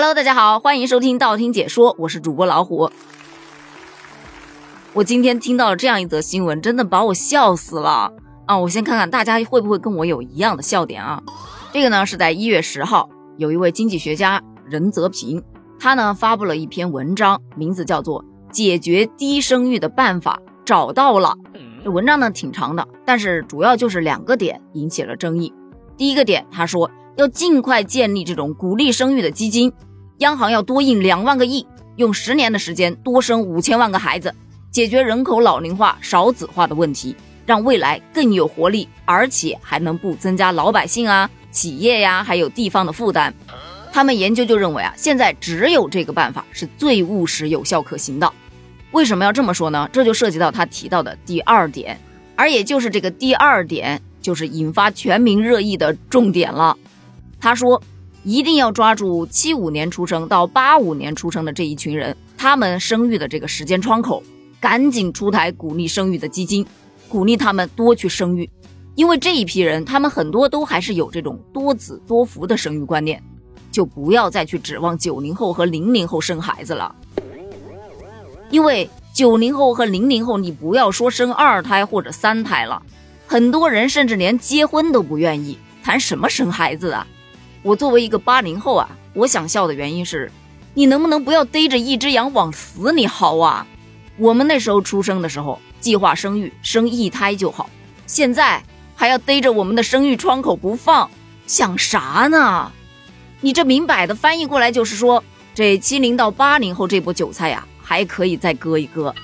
Hello，大家好，欢迎收听道听解说，我是主播老虎。我今天听到了这样一则新闻，真的把我笑死了啊！我先看看大家会不会跟我有一样的笑点啊？这个呢是在一月十号，有一位经济学家任泽平，他呢发布了一篇文章，名字叫做《解决低生育的办法找到了》。这文章呢挺长的，但是主要就是两个点引起了争议。第一个点，他说。要尽快建立这种鼓励生育的基金，央行要多印两万个亿，用十年的时间多生五千万个孩子，解决人口老龄化、少子化的问题，让未来更有活力，而且还能不增加老百姓啊、企业呀还有地方的负担。他们研究就认为啊，现在只有这个办法是最务实、有效可行的。为什么要这么说呢？这就涉及到他提到的第二点，而也就是这个第二点，就是引发全民热议的重点了。他说：“一定要抓住七五年出生到八五年出生的这一群人，他们生育的这个时间窗口，赶紧出台鼓励生育的基金，鼓励他们多去生育。因为这一批人，他们很多都还是有这种多子多福的生育观念，就不要再去指望九零后和零零后生孩子了。因为九零后和零零后，你不要说生二胎或者三胎了，很多人甚至连结婚都不愿意，谈什么生孩子啊？”我作为一个八零后啊，我想笑的原因是，你能不能不要逮着一只羊往死里薅啊？我们那时候出生的时候，计划生育生一胎就好，现在还要逮着我们的生育窗口不放，想啥呢？你这明摆的翻译过来就是说，这七零到八零后这波韭菜呀，还可以再割一割。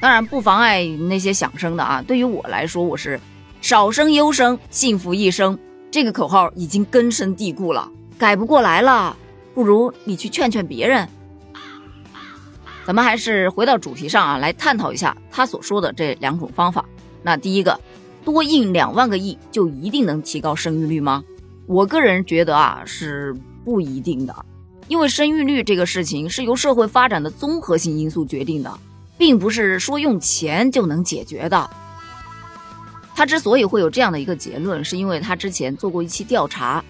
当然不妨碍那些想生的啊。对于我来说，我是少生优生，幸福一生。这个口号已经根深蒂固了，改不过来了。不如你去劝劝别人。咱们还是回到主题上啊，来探讨一下他所说的这两种方法。那第一个，多印两万个亿就一定能提高生育率吗？我个人觉得啊，是不一定的。因为生育率这个事情是由社会发展的综合性因素决定的，并不是说用钱就能解决的。他之所以会有这样的一个结论，是因为他之前做过一期调查，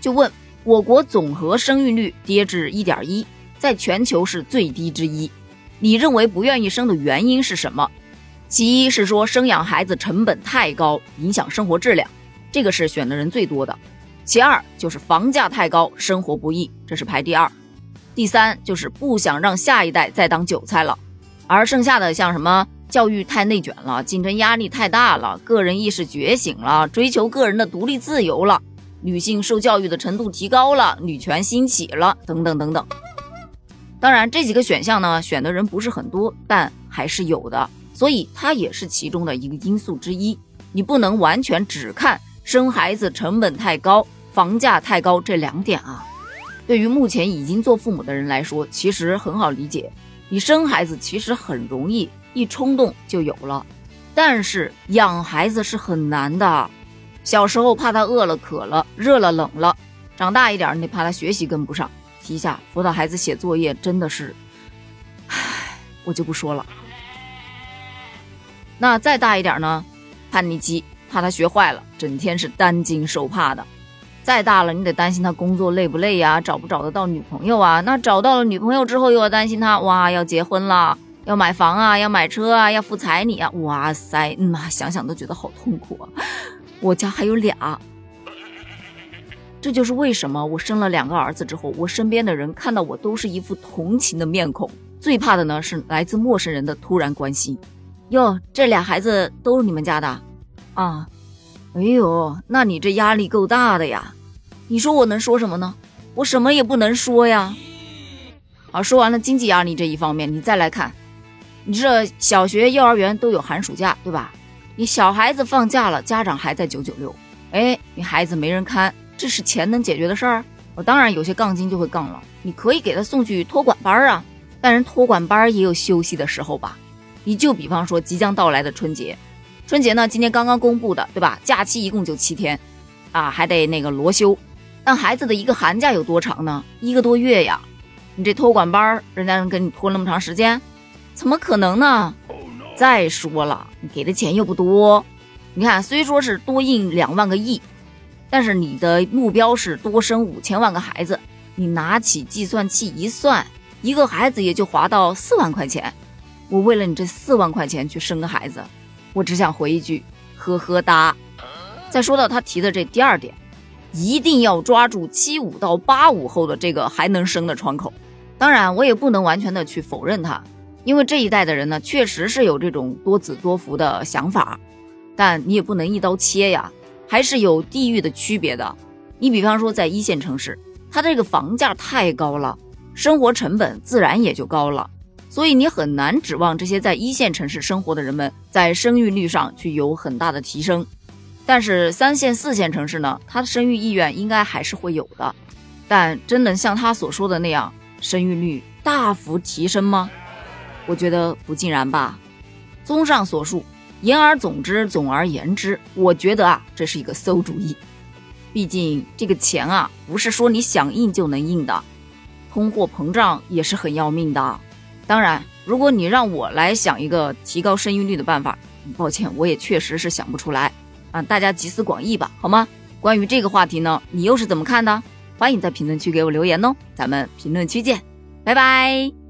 就问我国总和生育率跌至一点一，在全球是最低之一。你认为不愿意生的原因是什么？其一是说生养孩子成本太高，影响生活质量，这个是选的人最多的。其二就是房价太高，生活不易，这是排第二。第三就是不想让下一代再当韭菜了，而剩下的像什么？教育太内卷了，竞争压力太大了，个人意识觉醒了，追求个人的独立自由了，女性受教育的程度提高了，女权兴起了，等等等等。当然，这几个选项呢，选的人不是很多，但还是有的，所以它也是其中的一个因素之一。你不能完全只看生孩子成本太高、房价太高这两点啊。对于目前已经做父母的人来说，其实很好理解，你生孩子其实很容易。一冲动就有了，但是养孩子是很难的。小时候怕他饿了、渴了、热了、冷了，长大一点你怕他学习跟不上，提下辅导孩子写作业真的是，唉，我就不说了。那再大一点呢？叛逆期，怕他学坏了，整天是担惊受怕的。再大了，你得担心他工作累不累呀，找不找得到女朋友啊？那找到了女朋友之后，又要担心他哇要结婚了。要买房啊，要买车啊，要付彩礼啊！哇塞，嗯啊，想想都觉得好痛苦啊！我家还有俩，这就是为什么我生了两个儿子之后，我身边的人看到我都是一副同情的面孔。最怕的呢是来自陌生人的突然关心。哟，这俩孩子都是你们家的啊？哎呦，那你这压力够大的呀！你说我能说什么呢？我什么也不能说呀。好，说完了经济压力这一方面，你再来看。你这小学、幼儿园都有寒暑假，对吧？你小孩子放假了，家长还在九九六，哎，你孩子没人看，这是钱能解决的事儿？我当然有些杠精就会杠了，你可以给他送去托管班啊，但人托管班也有休息的时候吧？你就比方说即将到来的春节，春节呢今天刚刚公布的，对吧？假期一共就七天，啊，还得那个罗休，但孩子的一个寒假有多长呢？一个多月呀，你这托管班，人家能跟你拖那么长时间？怎么可能呢？再说了，你给的钱又不多。你看，虽说是多印两万个亿，但是你的目标是多生五千万个孩子，你拿起计算器一算，一个孩子也就花到四万块钱。我为了你这四万块钱去生个孩子，我只想回一句呵呵哒。再说到他提的这第二点，一定要抓住七五到八五后的这个还能生的窗口。当然，我也不能完全的去否认他，因为这一代的人呢，确实是有这种多子多福的想法。但你也不能一刀切呀，还是有地域的区别的。你比方说在一线城市，它这个房价太高了，生活成本自然也就高了，所以你很难指望这些在一线城市生活的人们在生育率上去有很大的提升。但是三线、四线城市呢，他的生育意愿应该还是会有的，但真能像他所说的那样，生育率大幅提升吗？我觉得不尽然吧。综上所述，言而总之，总而言之，我觉得啊，这是一个馊主意。毕竟这个钱啊，不是说你想印就能印的，通货膨胀也是很要命的。当然，如果你让我来想一个提高生育率的办法，抱歉，我也确实是想不出来。啊，大家集思广益吧，好吗？关于这个话题呢，你又是怎么看的？欢迎在评论区给我留言哦，咱们评论区见，拜拜。